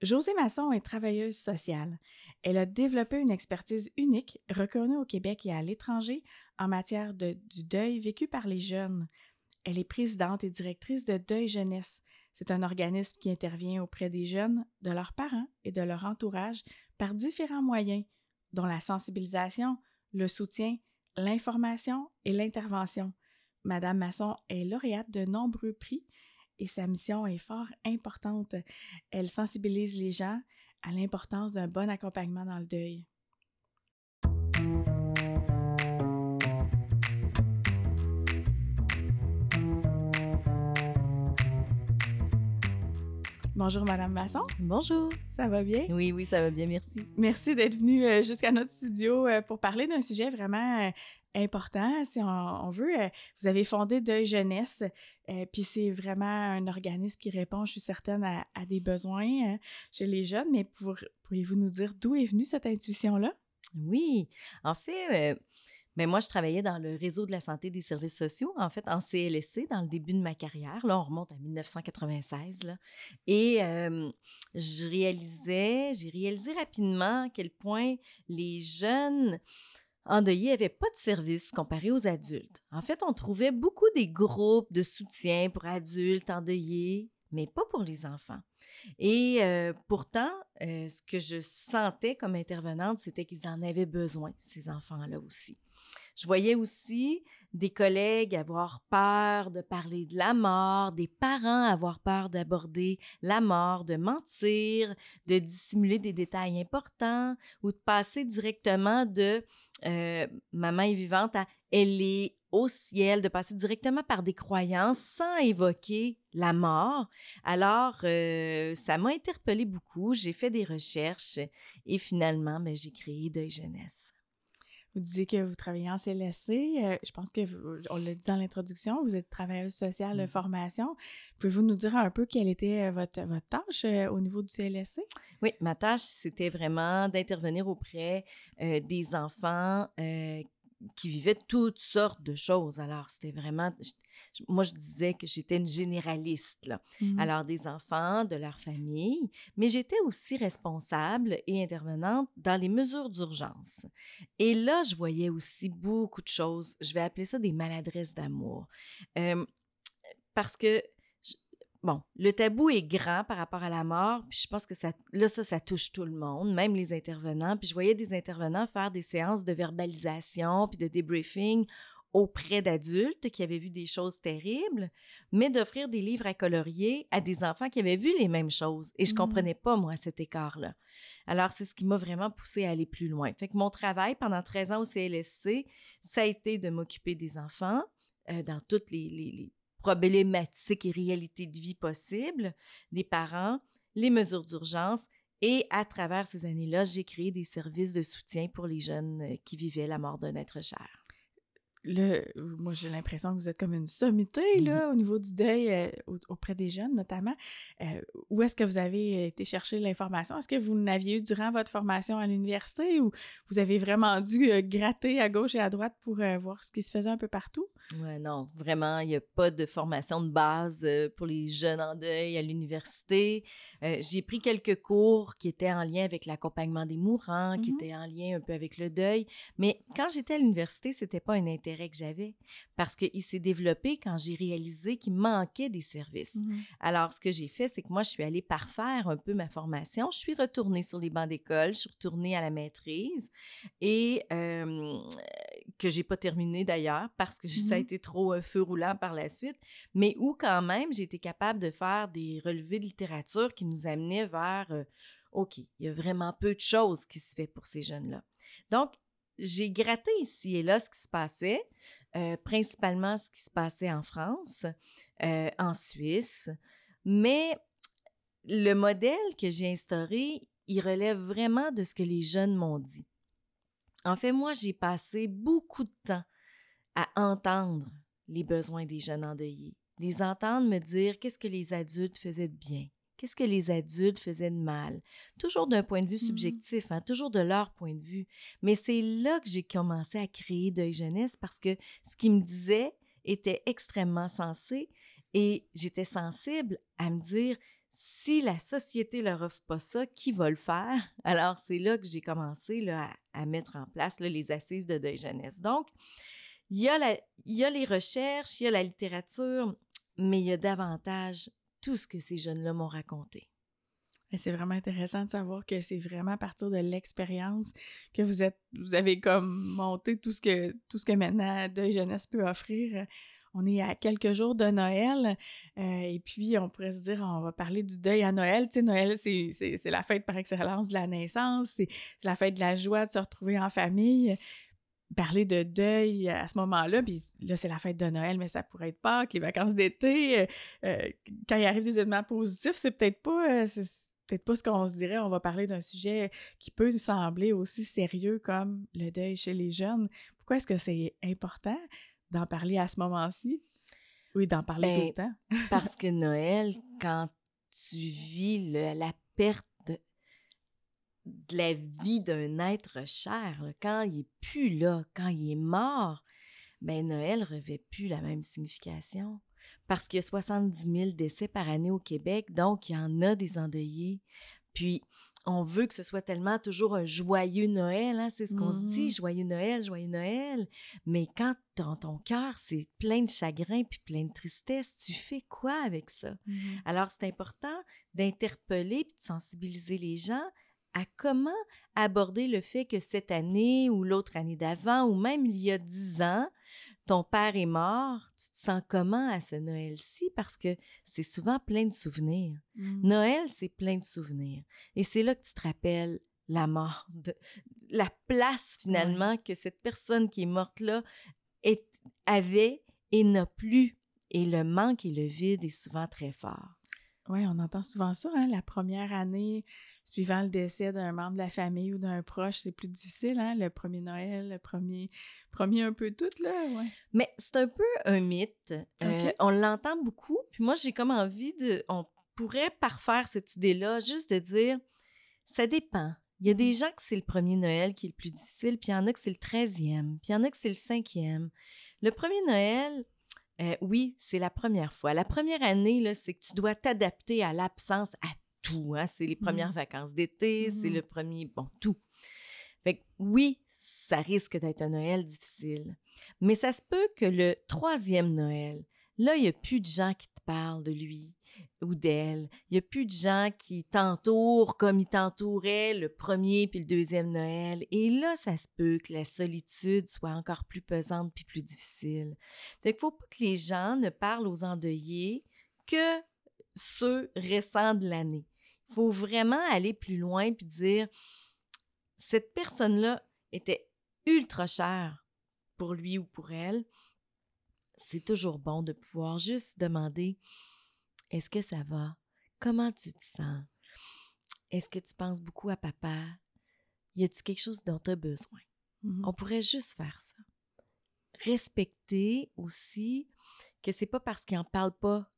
Josée Masson est travailleuse sociale. Elle a développé une expertise unique, reconnue au Québec et à l'étranger, en matière du deuil vécu par les jeunes. Elle est présidente et directrice de Deuil Jeunesse. C'est un organisme qui intervient auprès des jeunes, de leurs parents et de leur entourage par différents moyens, dont la sensibilisation, le soutien, l'information et l'intervention. Madame Masson est lauréate de nombreux prix et sa mission est fort importante. Elle sensibilise les gens à l'importance d'un bon accompagnement dans le deuil. Bonjour, Madame Masson. Bonjour. Ça va bien? Oui, oui, ça va bien, merci. Merci d'être venue euh, jusqu'à notre studio euh, pour parler d'un sujet vraiment euh, important, si on, veut. Vous avez fondé Deuil Jeunesse, puis c'est vraiment un organisme qui répond, je suis certaine, à, des besoins chez les jeunes. Mais pourriez-vous nous dire d'où est venue cette intuition-là? Oui, en fait, mais moi, je travaillais dans le réseau de la santé des services sociaux, en fait, en CLSC, dans le début de ma carrière. Là, on remonte à 1996. Là. Et euh, je réalisais, j'ai réalisé rapidement à quel point les jeunes endeuillés n'avaient pas de service comparé aux adultes. En fait, on trouvait beaucoup des groupes de soutien pour adultes endeuillés, mais pas pour les enfants. Et pourtant, ce que je sentais comme intervenante, c'était qu'ils en avaient besoin, ces enfants-là aussi. Je voyais aussi des collègues avoir peur de parler de la mort, des parents avoir peur d'aborder la mort, de mentir, de dissimuler des détails importants ou de passer directement de euh, maman est vivante à elle est au ciel, de passer directement par des croyances sans évoquer la mort. Alors, euh, ça m'a interpellé beaucoup. J'ai fait des recherches et finalement, ben, j'ai créé Deuil Jeunesse. Vous disiez que vous travaillez en CLSC. Euh, je pense que, on l'a dit dans l'introduction, vous êtes travailleuse sociale de mmh. formation. Pouvez-vous nous dire un peu quelle était euh, votre, votre tâche euh, au niveau du CLSC? Oui, ma tâche, c'était vraiment d'intervenir auprès des enfants qui vivaient toutes sortes de choses. Alors, c'était vraiment, moi, je disais que j'étais une généraliste, là. Mmh Alors, des enfants, de leur famille, mais j'étais aussi responsable et intervenante dans les mesures d'urgence. Et là, je voyais aussi beaucoup de choses. Je vais appeler ça des maladresses d'amour. parce que bon, le tabou est grand par rapport à la mort, puis je pense que ça, là, ça, ça touche tout le monde, même les intervenants. Puis je voyais des intervenants faire des séances de verbalisation puis de debriefing auprès d'adultes qui avaient vu des choses terribles, mais d'offrir des livres à colorier à des enfants qui avaient vu les mêmes choses. Et je mmh. comprenais pas, moi, cet écart-là. Alors, c'est ce qui m'a vraiment poussé à aller plus loin. Fait que mon travail pendant 13 ans au CLSC, ça a été de m'occuper des enfants euh, dans toutes les problématiques et réalités de vie possibles des parents, les mesures d'urgence et à travers ces années-là, j'ai créé des services de soutien pour les jeunes euh, qui vivaient la mort d'un être cher le, moi, j'ai l'impression que vous êtes comme une sommité, mmh là, au niveau du deuil euh, auprès des jeunes, notamment. Euh, où est-ce que vous avez été chercher l'information? Est-ce que vous n'aviez eu durant votre formation à l'université ou vous avez vraiment dû euh, gratter à gauche et à droite pour voir ce qui se faisait un peu partout? Ouais, non, vraiment, il n'y a pas de formation de base pour les jeunes en deuil à l'université. j'ai pris quelques cours qui étaient en lien avec l'accompagnement des mourants, qui mmh étaient en lien un peu avec le deuil. Mais quand j'étais à l'université, c'était pas un intérêt que j'avais parce qu'il s'est développé quand j'ai réalisé qu'il manquait des services. Mmh Alors, ce que j'ai fait, c'est que moi, je suis allée parfaire un peu ma formation. Je suis retournée sur les bancs d'école, je suis retournée à la maîtrise et euh, que j'ai pas terminé d'ailleurs parce que ça a mmh été trop un feu roulant par la suite, mais où quand même j'ai été capable de faire des relevés de littérature qui nous amenaient vers euh, OK, il y a vraiment peu de choses qui se fait pour ces jeunes-là. Donc, j'ai gratté ici et là ce qui se passait, euh, principalement ce qui se passait en France, euh, en Suisse, mais le modèle que j'ai instauré, il relève vraiment de ce que les jeunes m'ont dit. En fait, moi, j'ai passé beaucoup de temps à entendre les besoins des jeunes endeuillés, les entendre me dire qu'est-ce que les adultes faisaient de bien, Qu'est-ce que les adultes faisaient de mal? Toujours d'un point de vue mmh subjectif, hein, toujours de leur point de vue. Mais c'est là que j'ai commencé à créer Deuil Jeunesse parce que ce qu'ils me disaient était extrêmement sensé et j'étais sensible à me dire si la société leur offre pas ça, qui va le faire? Alors, c'est là que j'ai commencé là, à, mettre en place les assises de deuil jeunesse. Donc, il y, a il y a les recherches, il y a la littérature, mais il y a davantage tout ce que ces jeunes-là m'ont raconté. C'est vraiment intéressant de savoir que c'est vraiment à partir de l'expérience que vous êtes, vous avez comme monté tout ce que tout ce que maintenant Deuil Jeunesse peut offrir. On est à quelques jours de Noël euh, et puis on pourrait se dire on va parler du deuil à Noël. Tu sais, Noël, c'est la fête par excellence de la naissance, c'est la fête de la joie de se retrouver en famille parler de deuil à ce moment-là, puis là, c'est la fête de Noël, mais ça pourrait être Pâques, les vacances d'été. Euh, euh, quand il arrive des événements positifs, c'est peut-être pas, peut-être pas ce qu'on se dirait. On va parler d'un sujet qui peut nous sembler aussi sérieux comme le deuil chez les jeunes. Pourquoi est-ce que c'est important d'en parler à ce moment-ci? Oui, d'en parler tout le ben, temps. parce que Noël, quand tu vis la perte de la vie d'un être cher, quand il est plus là, quand il est mort, ben Noël revêt plus la même signification parce qu'il y a 70 000 décès par année au Québec, donc il y en a des endeuillés. Puis, on veut que ce soit tellement toujours un joyeux Noël, hein? c'est ce qu'on se dit, mmh joyeux Noël, joyeux Noël. Mais quand dans ton cœur, c'est plein de chagrin puis plein de tristesse, tu fais quoi avec ça? Mmh Alors, c'est important d'interpeller puis de sensibiliser les gens à comment aborder le fait que cette année ou l'autre année d'avant ou même il y a dix ans, ton père est mort, tu te sens comment à ce Noël-ci? Parce que c'est souvent plein de souvenirs. Mmh. Noël, c'est plein de souvenirs. Et c'est là que tu te rappelles la mort, de, la place finalement que cette personne qui est morte là avait et n'a plus. Et le manque et le vide est souvent très fort. Oui, on entend souvent ça, hein, la première année suivant le décès d'un membre de la famille ou d'un proche, c'est plus difficile, hein, le premier Noël, le premier, premier un peu tout, là, ouais. Mais c'est un peu un mythe. Euh, on l'entend beaucoup, puis moi, j'ai comme envie de... On pourrait parfaire cette idée-là, juste de dire, ça dépend. Il y a des mmh. gens que c'est le premier Noël qui est le plus difficile, puis il y en a que c'est le treizième, puis il y en a que c'est le cinquième. Le premier Noël, euh, oui, c'est la première fois. La première année, c'est que tu dois t'adapter à l'absence, à tout. Hein. C'est les premières mmh. vacances d'été, c'est mmh le premier, bon, tout. Fait que oui, ça risque d'être un Noël difficile. Mais ça se peut que le troisième Noël, là, il n'y a plus de gens qui te parlent de lui ou d'elle. Il n'y a plus de gens qui t'entourent comme ils t'entouraient le premier puis le deuxième Noël. Et là, ça se peut que la solitude soit encore plus pesante puis plus difficile. Fait qu'il faut pas que les gens ne parlent aux endeuillés que ceux récents de l'année. Il faut vraiment aller plus loin puis dire cette personne-là était ultra chère pour lui ou pour elle. C'est toujours bon de pouvoir juste demander est-ce que ça va? Comment tu te sens? Est-ce que tu penses beaucoup à papa? Y a-tu quelque chose dont tu as besoin? Mmh On pourrait juste faire ça. Respecter aussi que c'est pas parce qu'ils n'en parlent pas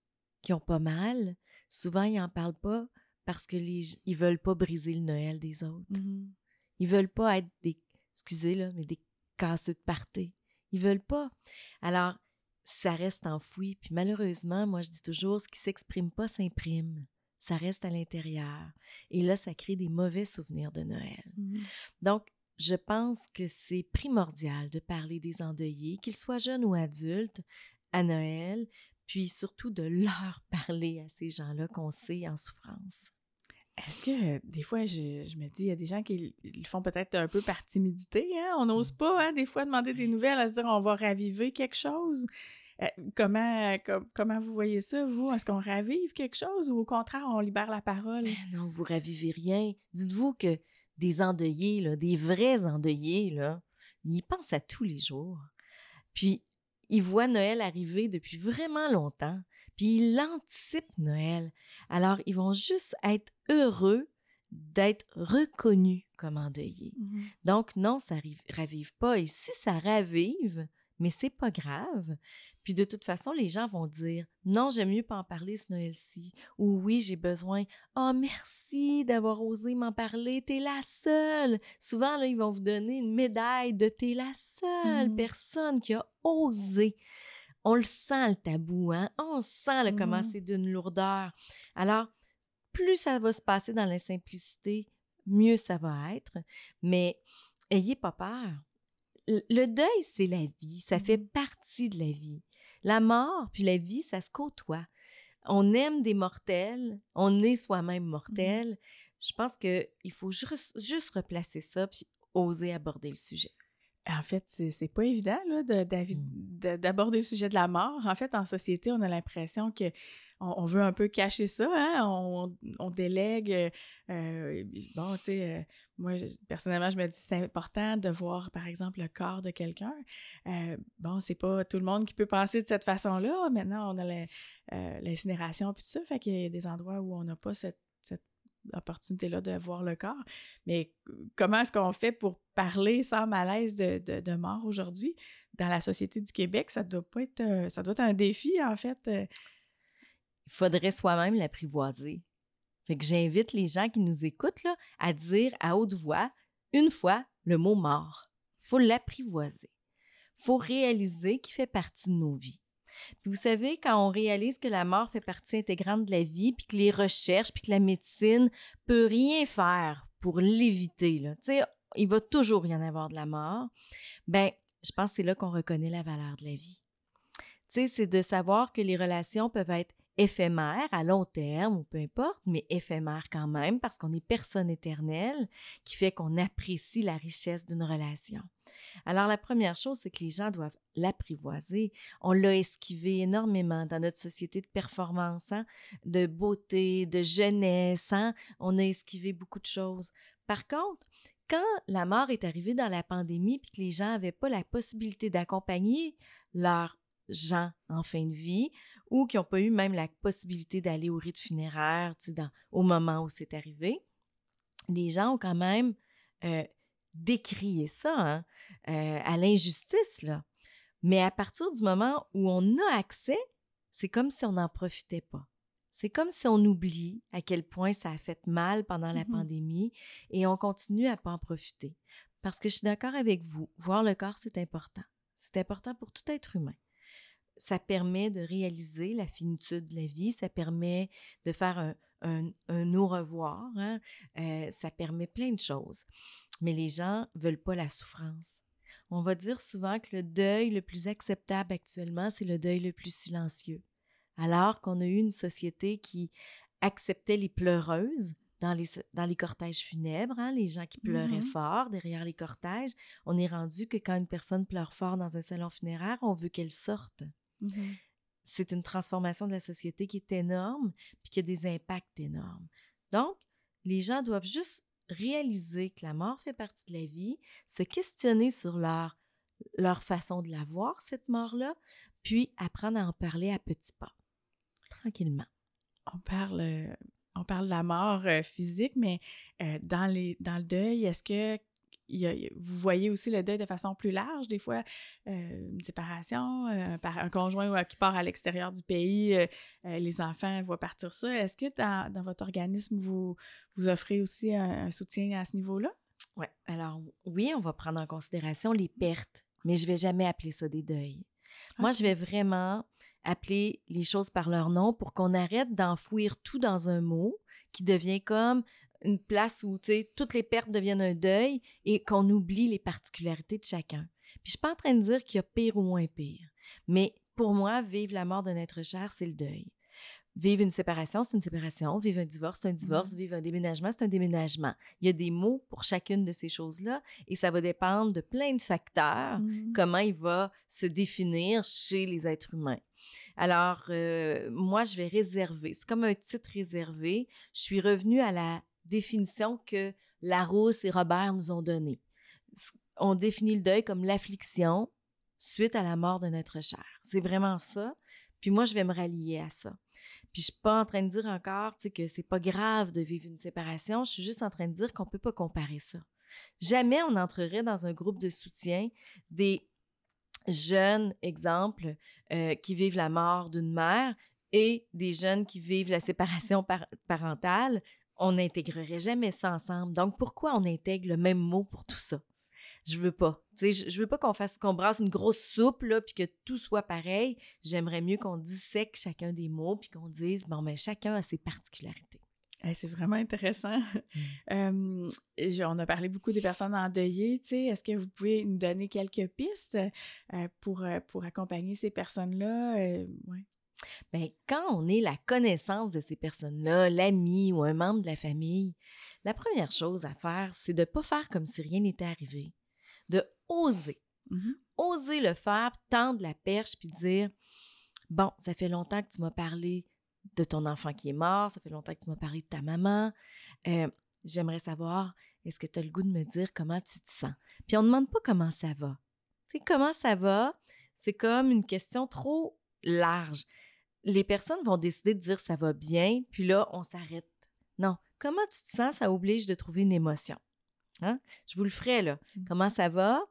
qu'ils ont pas mal. Souvent, ils n'en parlent pas parce que les, ils veulent pas briser le Noël des autres. Mmh ils veulent pas être des, excusez là, mais des casseux de party. Ils veulent pas. Alors, ça reste enfoui. Puis malheureusement, moi, je dis toujours, ce qui s'exprime pas s'imprime. Ça reste à l'intérieur. Et là, ça crée des mauvais souvenirs de Noël. Mmh Donc, je pense que c'est primordial de parler des endeuillés, qu'ils soient jeunes ou adultes, à Noël, puis surtout de leur parler à ces gens-là qu'on sait en souffrance. Est-ce que euh, des fois, je, me dis, il y a des gens qui le font peut-être un peu par timidité, hein? On n'ose mmh. pas, hein, des fois, demander des nouvelles, à se dire, on va raviver quelque chose. Euh, comment, comment vous voyez ça, vous? Est-ce qu'on ravive quelque chose ou au contraire, on libère la parole? Ben non, vous ravivez rien. Dites-vous que des endeuillés, là, des vrais endeuillés, là, ils pensent à tous les jours. Puis, ils voient Noël arriver depuis vraiment longtemps, puis ils anticipent Noël. Alors, ils vont juste être heureux d'être reconnus comme endeuillés. Mmh Donc, non, ça ne ravive pas. Et si ça ravive, mais c'est pas grave. Puis de toute façon, les gens vont dire non, j'aime mieux pas en parler ce Noël-ci. Ou oui, j'ai besoin. Oh, merci d'avoir osé m'en parler. T'es la seule. Souvent, là, ils vont vous donner une médaille de t'es la seule mmh. personne qui a osé. On le sent le tabou, hein? On sent le comment mmh. c'est d'une lourdeur. Alors, plus ça va se passer dans la simplicité, mieux ça va être. Mais ayez pas peur. Le deuil, c'est la vie, ça fait mmh partie de la vie. La mort puis la vie, ça se côtoie. On aime des mortels, on est soi-même mmh mortel. Je pense qu'il faut juste, juste replacer ça puis oser aborder le sujet. En fait, c'est pas évident mmh. d'aborder le sujet de la mort. En fait, en société, on a l'impression que on, veut un peu cacher ça, hein? on, délègue. Euh, euh, bon, tu sais, euh, moi, personnellement, je me dis c'est important de voir, par exemple, le corps de quelqu'un. bon, c'est pas tout le monde qui peut penser de cette façon-là. Maintenant, on a l'incinération puis tout ça, fait qu'il y a des endroits où on n'a pas cette, opportunité-là de voir le corps. Mais comment est-ce qu'on fait pour parler sans malaise de, mort aujourd'hui? Dans la société du Québec, ça doit pas être ça doit être un défi, en fait il faudrait soi-même l'apprivoiser. Fait que j'invite les gens qui nous écoutent là, à dire à haute voix une fois le mot mort. faut l'apprivoiser. faut réaliser qu'il fait partie de nos vies. Puis vous savez, quand on réalise que la mort fait partie intégrante de la vie, puis que les recherches, puis que la médecine peut rien faire pour l'éviter, tu sais, il va toujours y en avoir de la mort, ben, je pense que c'est là qu'on reconnaît la valeur de la vie. C'est de savoir que les relations peuvent être éphémère à long terme ou peu importe, mais éphémère quand même parce qu'on est personne éternelle qui fait qu'on apprécie la richesse d'une relation. Alors la première chose, c'est que les gens doivent l'apprivoiser. On l'a esquivé énormément dans notre société de performance, hein, de beauté, de jeunesse. Hein. On a esquivé beaucoup de choses. Par contre, quand la mort est arrivée dans la pandémie puis que les gens n'avaient pas la possibilité d'accompagner leurs gens en fin de vie ou qui n'ont pas eu même la possibilité d'aller au rite funéraire dans, au moment où c'est arrivé, les gens ont quand même euh, décrié ça hein, euh, à l'injustice. Là. Mais à partir du moment où on a accès, c'est comme si on n'en profitait pas. C'est comme si on oublie à quel point ça a fait mal pendant la mmh pandémie et on continue à pas en profiter. Parce que je suis d'accord avec vous, voir le corps, c'est important. C'est important pour tout être humain ça permet de réaliser la finitude de la vie, ça permet de faire un, un, au revoir, hein, euh, ça permet plein de choses. Mais les gens veulent pas la souffrance. On va dire souvent que le deuil le plus acceptable actuellement, c'est le deuil le plus silencieux. Alors qu'on a eu une société qui acceptait les pleureuses, dans les, dans les cortèges funèbres, hein, les gens qui pleuraient mmh fort derrière les cortèges, on est rendu que quand une personne pleure fort dans un salon funéraire, on veut qu'elle sorte. Mmh c'est une transformation de la société qui est énorme, puis qui a des impacts énormes. Donc, les gens doivent juste réaliser que la mort fait partie de la vie, se questionner sur leur, leur façon de la voir, cette mort-là, puis apprendre à en parler à petits pas, tranquillement. On parle, euh, on parle de la mort euh, physique, mais euh, dans, les, dans le deuil, est-ce que vous voyez aussi le deuil de façon plus large, des fois euh, une séparation, euh, par un conjoint qui part à l'extérieur du pays, euh, les enfants voient partir ça. Est-ce que dans, votre organisme, vous, vous offrez aussi un, soutien à ce niveau-là? Oui. Alors, oui, on va prendre en considération les pertes, mais je ne vais jamais appeler ça des deuils. Moi, je vais vraiment appeler les choses par leur nom pour qu'on arrête d'enfouir tout dans un mot qui devient comme une place où toutes les pertes deviennent un deuil et qu'on oublie les particularités de chacun. Puis je suis pas en train de dire qu'il y a pire ou moins pire, mais pour moi, vivre la mort d'un être cher, c'est le deuil. Vivre une séparation, c'est une séparation. Vivre un divorce, c'est un divorce. Mmh. Vivre un déménagement, c'est un déménagement. Il y a des mots pour chacune de ces choses-là et ça va dépendre de plein de facteurs, mmh. comment il va se définir chez les êtres humains. Alors, euh, moi, je vais réserver. C'est comme un titre réservé. Je suis revenue à la définition que Larousse et Robert nous ont donnée. On définit le deuil comme l'affliction suite à la mort de notre cher. C'est vraiment ça. Puis moi, je vais me rallier à ça. Puis je suis pas en train de dire encore que c'est pas grave de vivre une séparation. Je suis juste en train de dire qu'on peut pas comparer ça. Jamais on entrerait dans un groupe de soutien des jeunes, exemple, euh, qui vivent la mort d'une mère et des jeunes qui vivent la séparation parentale on n'intégrerait jamais ça ensemble. Donc, pourquoi on intègre le même mot pour tout ça? Je veux pas. Je, je veux pas qu'on fasse qu'on brasse une grosse soupe là, puis que tout soit pareil. J'aimerais mieux qu'on dissèque chacun des mots, puis qu'on dise bon, mais ben, chacun a ses particularités. c'est vraiment intéressant. Mmh. on a parlé beaucoup des personnes endeuillées. Est-ce que vous pouvez nous donner quelques pistes pour, pour accompagner ces personnes-là? Ouais. Bien, quand on est la connaissance de ces personnes-là, l'ami ou un membre de la famille, la première chose à faire, c'est de ne pas faire comme si rien n'était arrivé, de oser. Mmh oser le faire, tendre la perche, puis dire Bon, ça fait longtemps que tu m'as parlé de ton enfant qui est mort, ça fait longtemps que tu m'as parlé de ta maman. Euh, j'aimerais savoir, est-ce que tu as le goût de me dire comment tu te sens? Puis on ne demande pas comment ça va. Tu sais, comment ça va, c'est comme une question trop large. Les personnes vont décider de dire ça va bien, puis là, on s'arrête. Non, comment tu te sens, ça oblige de trouver une émotion. Hein? Je vous le ferai, là. Mmh. Comment ça va?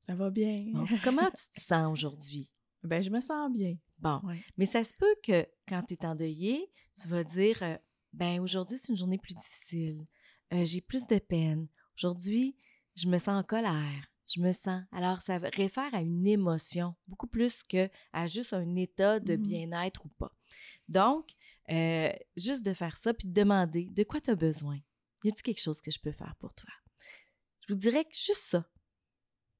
Ça va bien. comment tu te sens aujourd'hui? Ben, je me sens bien. Bon. Mais ça se peut que quand tu es endeuillé, tu vas dire euh, ben aujourd'hui, c'est une journée plus difficile. Euh, j'ai plus de peine. Aujourd'hui, je me sens en colère. Je me sens. Alors, ça réfère à une émotion, beaucoup plus que à juste un état de mmh bien-être ou pas. Donc, euh, juste de faire ça, puis de demander de quoi tu as besoin? Y a-t-il quelque chose que je peux faire pour toi? Je vous dirais que juste ça,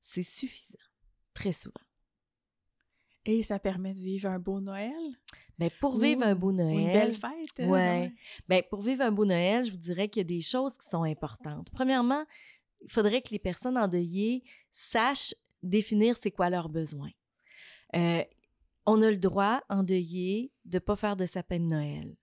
c'est suffisant, très souvent. Et ça permet de vivre un beau Noël? Bien, pour vivre un beau Noël. Une belle fête. Oui. Ouais. Bien, pour vivre un beau Noël, je vous dirais qu'il y a des choses qui sont importantes. Premièrement, il faudrait que les personnes endeuillées sachent définir c'est quoi leurs besoins. Euh, on a le droit, endeuillé, de ne pas faire de sapin de Noël.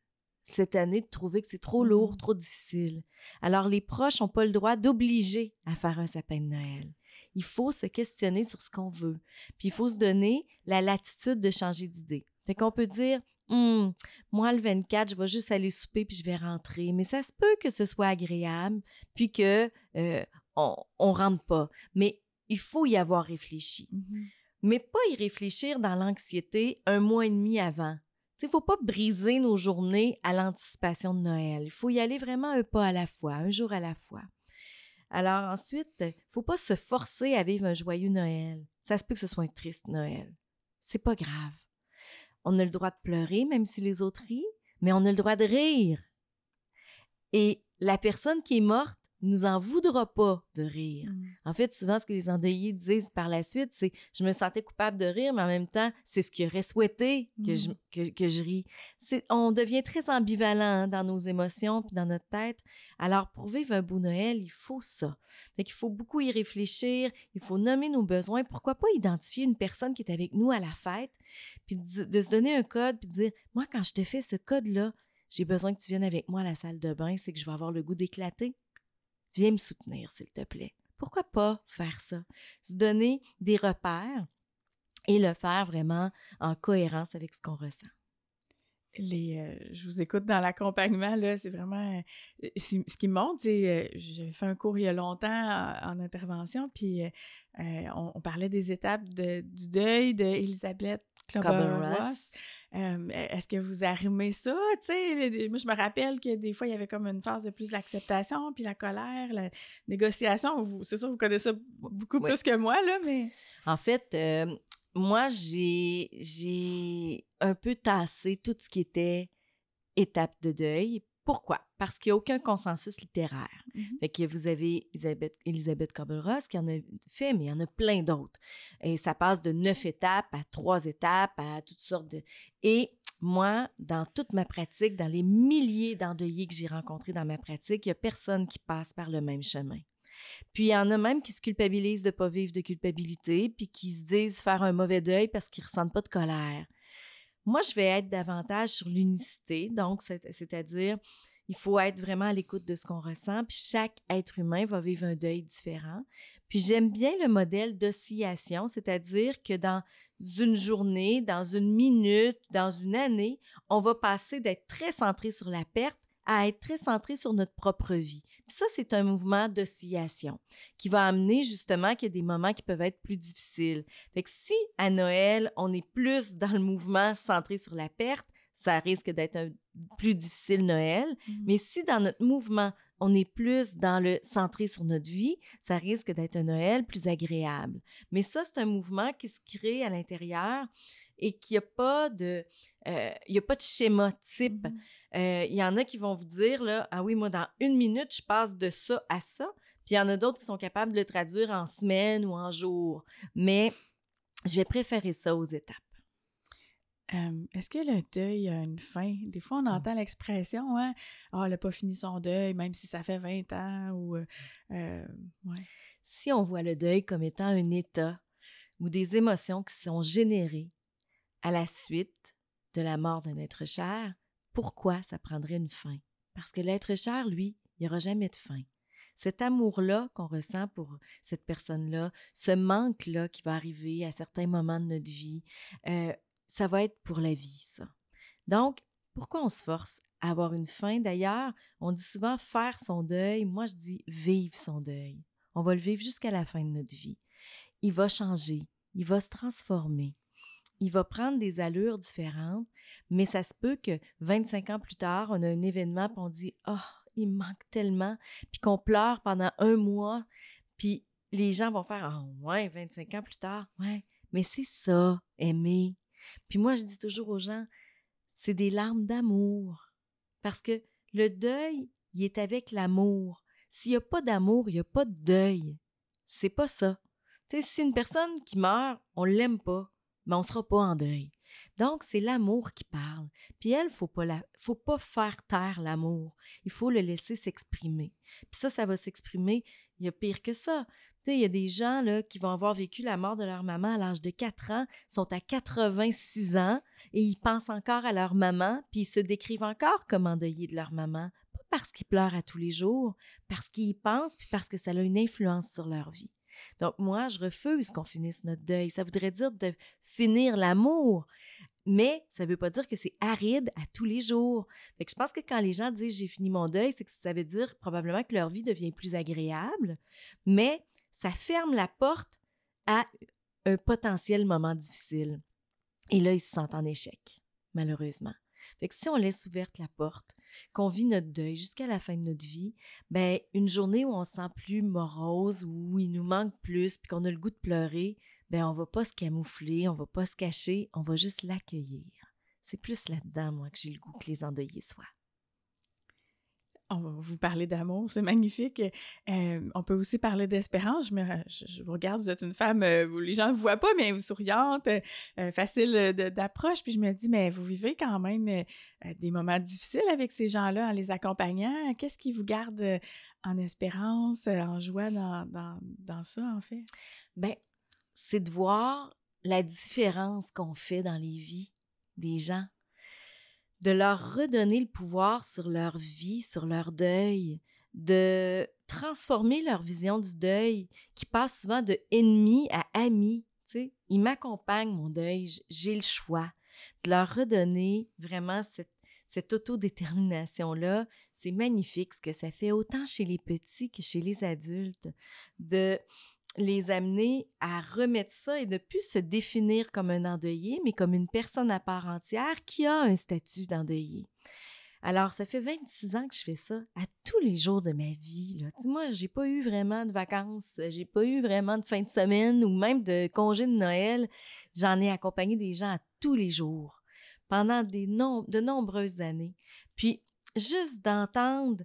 Cette année, de trouver que c'est trop lourd, mmh. trop difficile. Alors, les proches n'ont pas le droit d'obliger à faire un sapin de Noël il faut se questionner sur ce qu'on veut. Puis il faut se donner la latitude de changer d'idée. Fait qu'on peut dire, «Hum, moi, le 24, je vais juste aller souper puis je vais rentrer. Mais ça se peut que ce soit agréable, puis que euh, on, rentre pas. Mais il faut y avoir réfléchi. Mmh Mais pas y réfléchir dans l'anxiété un mois et demi avant. Il ne faut pas briser nos journées à l'anticipation de Noël. Il faut y aller vraiment un pas à la fois, un jour à la fois. Alors ensuite, il faut pas se forcer à vivre un joyeux Noël. Ça se peut que ce soit un triste Noël. C'est pas grave. On a le droit de pleurer, même si les autres rient, mais on a le droit de rire. Et la personne qui est morte nous en voudra pas de rire. Mm. En fait, souvent, ce que les endeuillés disent par la suite, c'est je me sentais coupable de rire, mais en même temps, c'est ce qu'il aurait souhaité que, je, mm. que, je ris. On devient très ambivalent hein, dans nos émotions puis dans notre tête. Alors, pour vivre un beau Noël, il faut ça. Fait qu'il faut beaucoup y réfléchir, il faut nommer nos besoins. Pourquoi pas identifier une personne qui est avec nous à la fête, puis de, de se donner un code, puis de dire, moi, quand je te fais ce code-là, j'ai besoin que tu viennes avec moi à la salle de bain, c'est que je vais avoir le goût d'éclater viens me soutenir, s'il te plaît. Pourquoi pas faire ça? Se donner des repères et le faire vraiment en cohérence avec ce qu'on ressent. Les, euh, je vous écoute dans l'accompagnement, là, c'est vraiment... Euh, ce qui me montre, c'est... Euh, j'ai fait un cours il y a longtemps en, intervention, puis on, parlait des étapes du deuil d'Elisabeth Klober-Ross. E, est-ce que vous arrimez ça? moi, je me rappelle que des fois, il y avait comme une phase de plus l'acceptation, puis la colère, la négociation. C'est sûr, vous connaissez ça beaucoup plus que moi, là, mais... En fait, moi, j'ai un peu tassé tout ce qui était étape de deuil. Pourquoi? Parce qu'il n'y a aucun consensus littéraire. Fait que vous avez Elisabeth, Elisabeth qui en a fait, mais il y en a plein d'autres. Et ça passe de neuf étapes à trois étapes, à toutes sortes de... Et moi, dans toute ma pratique, dans les milliers d'endeuillés que j'ai rencontrés dans ma pratique, il n'y a personne qui passe par le même chemin. Puis il y en a même qui se culpabilisent de ne pas vivre de culpabilité, puis qui se disent faire un mauvais deuil parce qu'ils ne ressentent pas de colère. Moi, je vais être davantage sur l'unicité, donc c'est-à-dire il faut être vraiment à l'écoute de ce qu'on ressent, puis chaque être humain va vivre un deuil différent. Puis j'aime bien le modèle d'oscillation, c'est-à-dire que dans une journée, dans une minute, dans une année, on va passer d'être très centré sur la perte à être très centré sur notre propre vie. Puis ça, c'est un mouvement d'oscillation qui va amener justement qu'il y a des moments qui peuvent être plus difficiles. Fait que si à Noël, on est plus dans le mouvement centré sur la perte, ça risque d'être un plus difficile Noël. Mmh Mais si dans notre mouvement, on est plus dans le centré sur notre vie, ça risque d'être un Noël plus agréable. Mais ça, c'est un mouvement qui se crée à l'intérieur et qu'il n'y a pas de euh, il a pas de schéma type. Mhm. Euh, Il y en a qui vont vous dire là, ah oui, moi dans une minute, je passe de ça à ça. Puis il y en a d'autres qui sont capables de le traduire en semaines ou en jours. Mais je vais préférer ça aux étapes. Euh, Est-ce que le deuil a une fin? Des fois, on Mmh. entend l'expression, hein? Ah, elle n'a pas fini son deuil, même si ça fait 20 ans ou. euh, euh, ouais. Si on voit le deuil comme étant un état ou des émotions qui sont générées à la suite de la mort d'un être cher, pourquoi ça prendrait une fin? Parce que l'être cher, lui, il n'y aura jamais de fin. Cet amour-là qu'on ressent pour cette personne-là, ce manque-là qui va arriver à certains moments de notre vie, euh, ça va être pour la vie, ça. Donc, pourquoi on se force à avoir une fin? D'ailleurs, on dit souvent faire son deuil. Moi, je dis vivre son deuil. On va le vivre jusqu'à la fin de notre vie. Il va changer, il va se transformer, il va prendre des allures différentes, mais ça se peut que 25 ans plus tard, on a un événement, puis on dit Ah, il me manque tellement, puis qu'on pleure pendant un mois, puis les gens vont faire Ah, ouais, 25 ans plus tard, ouais, mais c'est ça, aimer. Puis moi, je dis toujours aux gens c'est des larmes d'amour. Parce que le deuil, il est avec l'amour. S'il n'y a pas d'amour, il n'y a pas de deuil. C'est pas ça. Tu sais, si une personne qui meurt, on l'aime pas, mais on sera pas en deuil. Donc, c'est l'amour qui parle. Puis elle, faut pas la, faut pas faire taire l'amour. Il faut le laisser s'exprimer. Puis ça, ça va s'exprimer. Il y a pire que ça. Tu sais, il y a des gens là, qui vont avoir vécu la mort de leur maman à l'âge de 4 ans, sont à 86 ans et ils pensent encore à leur maman, puis ils se décrivent encore comme endeuillés de leur maman. Pas parce qu'ils pleurent à tous les jours, parce qu'ils y pensent, puis parce que ça a une influence sur leur vie. Donc moi, je refuse qu'on finisse notre deuil. Ça voudrait dire de finir l'amour. Mais ça ne veut pas dire que c'est aride à tous les jours. Fait je pense que quand les gens disent j'ai fini mon deuil, c'est que ça veut dire probablement que leur vie devient plus agréable, mais ça ferme la porte à un potentiel moment difficile. Et là, ils se sentent en échec, malheureusement. Fait que si on laisse ouverte la porte, qu'on vit notre deuil jusqu'à la fin de notre vie, ben une journée où on se sent plus morose, où il nous manque plus, puis qu'on a le goût de pleurer, ben on va pas se camoufler, on va pas se cacher, on va juste l'accueillir. C'est plus là-dedans, moi, que j'ai le goût que les endeuillés soient. On va vous parler d'amour, c'est magnifique. Euh, on peut aussi parler d'espérance. Je, je, vous regarde, vous êtes une femme, euh, vous, les gens ne vous voient pas, mais vous souriante, euh, facile d'approche. Puis je me dis, mais vous vivez quand même des moments difficiles avec ces gens-là en les accompagnant. Qu'est-ce qui vous garde en espérance, en joie dans, dans, dans ça, en fait? Bien, c'est de voir la différence qu'on fait dans les vies des gens de leur redonner le pouvoir sur leur vie, sur leur deuil, de transformer leur vision du deuil qui passe souvent de ennemi à ami. sais. Ils m'accompagnent, mon deuil, j'ai le choix de leur redonner vraiment cette, cette autodétermination-là. C'est magnifique ce que ça fait, autant chez les petits que chez les adultes, de les amener à remettre ça et de plus se définir comme un endeuillé, mais comme une personne à part entière qui a un statut d'endeuillé. Alors, ça fait 26 ans que je fais ça à tous les jours de ma vie. Là. Moi, j'ai pas eu vraiment de vacances, j'ai pas eu vraiment de fin de semaine ou même de congé de Noël. J'en ai accompagné des gens à tous les jours pendant des de nombreuses années. Puis, juste d'entendre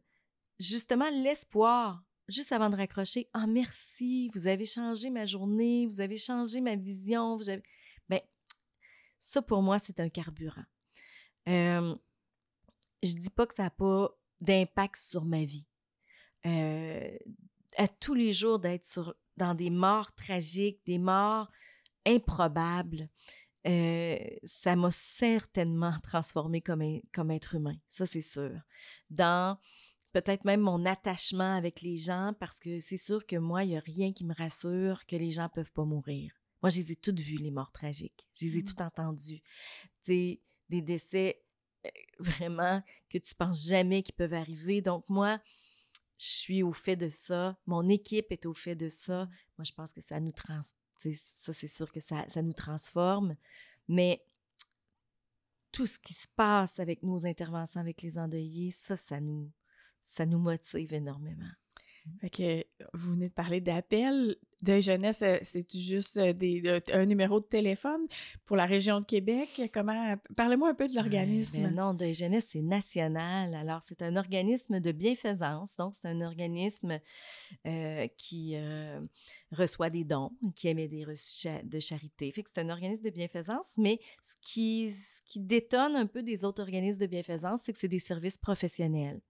justement l'espoir juste avant de raccrocher, ah merci, vous avez changé ma journée, vous avez changé ma vision, vous avez... Ben, ça pour moi, c'est un carburant. Euh, je dis pas que ça n'a pas d'impact sur ma vie. À tous les jours d'être dans des morts tragiques, des morts improbables, ça m'a certainement transformé comme, comme être humain, ça c'est sûr. Dans peut-être même mon attachement avec les gens, parce que c'est sûr que moi, il n'y a rien qui me rassure que les gens ne peuvent pas mourir. Moi, je les ai toutes vues, les morts tragiques. Je les ai mmh. toutes entendues. Tu sais, des décès euh, vraiment que tu penses jamais qu'ils peuvent arriver. Donc, moi, je suis au fait de ça. Mon équipe est au fait de ça. Moi, je pense que ça nous trans... Ça, c'est sûr que ça, ça nous transforme. Mais tout ce qui se passe avec nos interventions avec les endeuillés, ça, ça nous, ça nous motive énormément. Fait que vous venez de parler d'appel. De jeunesse, euh, c'est juste euh, un numéro de téléphone pour la région de Québec? Comment Parlez-moi un peu de l'organisme. Ben non, de jeunesse, c'est national. Alors, c'est un organisme de bienfaisance. Donc, c'est un organisme euh, qui reçoit des dons, qui émet des reçus de charité. Fait que c'est un organisme de bienfaisance, mais ce qui, ce qui détonne un peu des autres organismes de bienfaisance, c'est que c'est des services professionnels.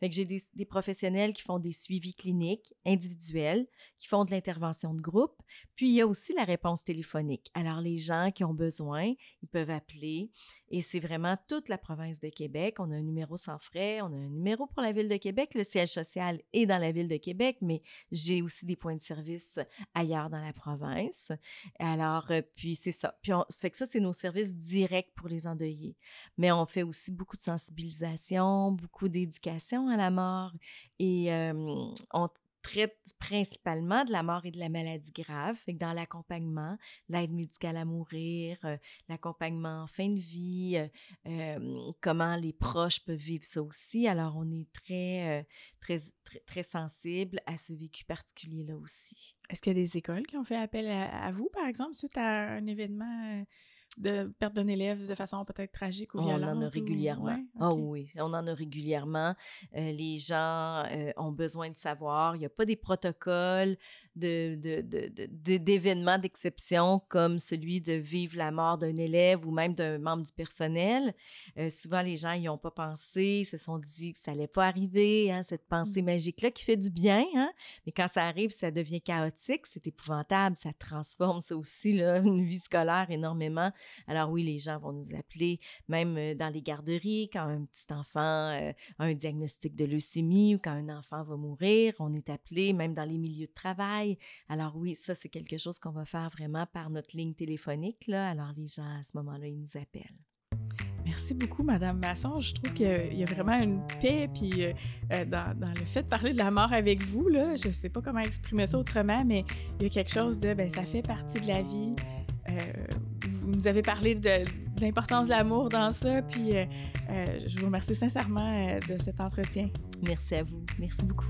Fait j'ai des, professionnels qui font des suivis cliniques individuels, qui font de l'intervention de groupe, puis il y a aussi la réponse téléphonique. Alors les gens qui ont besoin, ils peuvent appeler et c'est vraiment toute la province de Québec. On a un numéro sans frais, on a un numéro pour la ville de Québec, le siège social est dans la ville de Québec, mais j'ai aussi des points de service ailleurs dans la province. Alors euh, puis c'est ça. Puis on, fait que ça c'est nos services directs pour les endeuillés. Mais on fait aussi beaucoup de sensibilisation, beaucoup d'éducation à la mort et on traite principalement de la mort et de la maladie grave. Fait dans l'accompagnement, l'aide médicale à mourir, l'accompagnement en fin de vie, comment les proches peuvent vivre ça aussi. Alors, on est très, très, très, sensible à ce vécu particulier-là aussi. Est-ce qu'il y a des écoles qui ont fait appel à, vous, par exemple, suite à un événement de perte d'un élève de façon peut-être tragique ou violente? On en a régulièrement. Ah oui, on en a régulièrement. Euh, les gens euh, ont besoin de savoir. Il n'y a pas des protocoles d'événements de, de, d'exception comme celui de vivre la mort d'un élève ou même d'un membre du personnel. Euh, souvent, les gens n'y ont pas pensé, se sont dit que ça n'allait pas arriver, hein, cette pensée mmh. magique-là qui fait du bien. Hein? Mais quand ça arrive, ça devient chaotique, c'est épouvantable, ça transforme ça aussi, là, une vie scolaire énormément. Alors oui, les gens vont nous appeler, même dans les garderies, quand un petit enfant a un diagnostic de leucémie ou quand un enfant va mourir, on est appelé, même dans les milieux de travail. Alors oui, ça, c'est quelque chose qu'on va faire vraiment par notre ligne téléphonique. Alors les gens, à ce moment-là, ils nous appellent. Merci beaucoup, Madame Masson. Je trouve qu'il y a vraiment une paix puis, dans, dans, le fait de parler de la mort avec vous. Là, je ne sais pas comment exprimer ça autrement, mais il y a quelque chose de, ben, ça fait partie de la vie. Euh, vous nous avez parlé de, l'importance de l'amour dans ça, puis euh, euh, je vous remercie sincèrement de cet entretien. Merci à vous. Merci beaucoup.